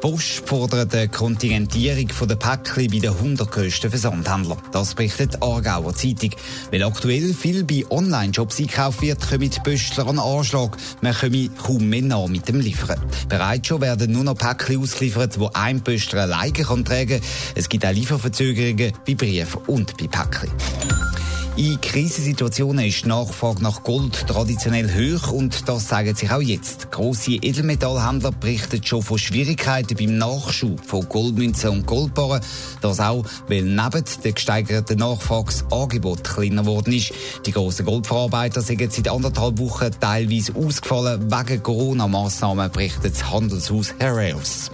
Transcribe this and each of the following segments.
Post fordert eine Kontingentierung der Päckchen bei den 100 grössten Versandhändlern. Das berichtet die Aargauer Zeitung. Weil aktuell viel bei Online-Shops einkauft wird, kommen die Pöstler an Anschlag. Man komme kaum mehr nach mit dem Liefern. Bereits schon werden nur noch Päckchen ausgeliefert, die ein Pöstler alleine kann tragen kann. Es gibt auch Lieferverzögerungen bei Briefen und bei Päckchen. In Krisensituationen ist die Nachfrage nach Gold traditionell hoch und das zeigt sich auch jetzt. Grosse Edelmetallhändler berichten schon von Schwierigkeiten beim Nachschub von Goldmünzen und Goldbarren. Das auch, weil neben der gesteigerten Nachfrage das Angebot kleiner geworden ist. Die grossen Goldverarbeiter sind seit anderthalb Wochen teilweise ausgefallen wegen Corona-Massnahmen, berichtet das Handelshaus Heraeus.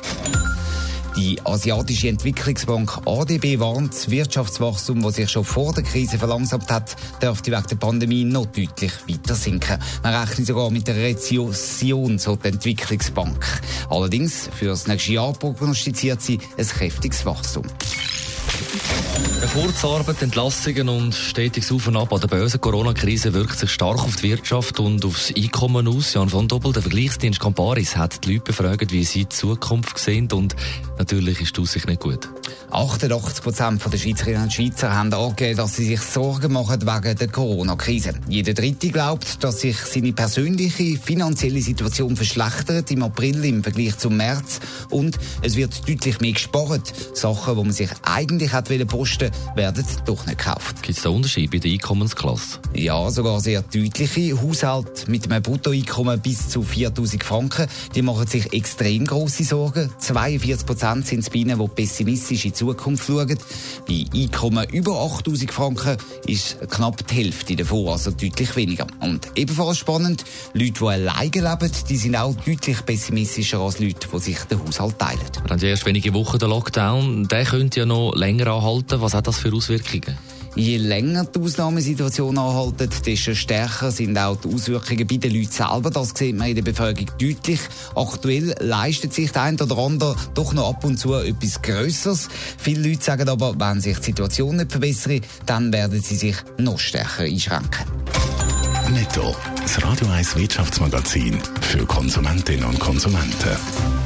Die Asiatische Entwicklungsbank ADB warnt, das Wirtschaftswachstum, das sich schon vor der Krise verlangsamt hat, dürfte wegen der Pandemie noch deutlich weiter sinken. Man rechnet sogar mit der Rezession, so die Entwicklungsbank. Allerdings für das nächste Jahr prognostiziert sie ein kräftiges Wachstum. Kurzarbeit, Entlassungen und stetiges Auf und Ab an der bösen Corona-Krise wirkt sich stark auf die Wirtschaft und aufs Einkommen aus. Jan von Doppel, der Vergleichsdienst Camparis, hat die Leute befragt, wie sie die Zukunft sehen und natürlich ist die Aussicht nicht gut. 88 Prozent der Schweizerinnen und Schweizer haben angegeben, dass sie sich Sorgen machen wegen der Corona-Krise. Jeder Dritte glaubt, dass sich seine persönliche finanzielle Situation verschlechtert im April im Vergleich zum März und es wird deutlich mehr gespart. Sachen, die man sich eigentlich hat posten werden doch nicht gekauft. Gibt es da Unterschiede bei der Einkommensklasse? Ja, sogar sehr deutliche. Haushalte mit einem Bruttoeinkommen bis zu 4000 Franken, die machen sich extrem große Sorgen. 42 Prozent sind es bei ihnen, die pessimistisch in Zukunft schauen. Bei Einkommen über 8000 Franken ist knapp die Hälfte davon, also deutlich weniger. Und ebenfalls spannend, Leute, die alleine leben, die sind auch deutlich pessimistischer als Leute, die sich den Haushalt teilen. Wir haben erst wenige Wochen den Lockdown. Der könnte ja noch länger anhalten. Was hat das für Auswirkungen? Je länger die Ausnahmesituation anhalten, desto stärker sind auch die Auswirkungen bei den Leuten selber. Das sieht man in der Bevölkerung deutlich. Aktuell leistet sich der eine oder andere doch noch ab und zu etwas Größeres. Viele Leute sagen aber, wenn sich die Situation nicht verbessert, dann werden sie sich noch stärker einschränken. Netto, das Radio 1 Wirtschaftsmagazin für Konsumentinnen und Konsumenten.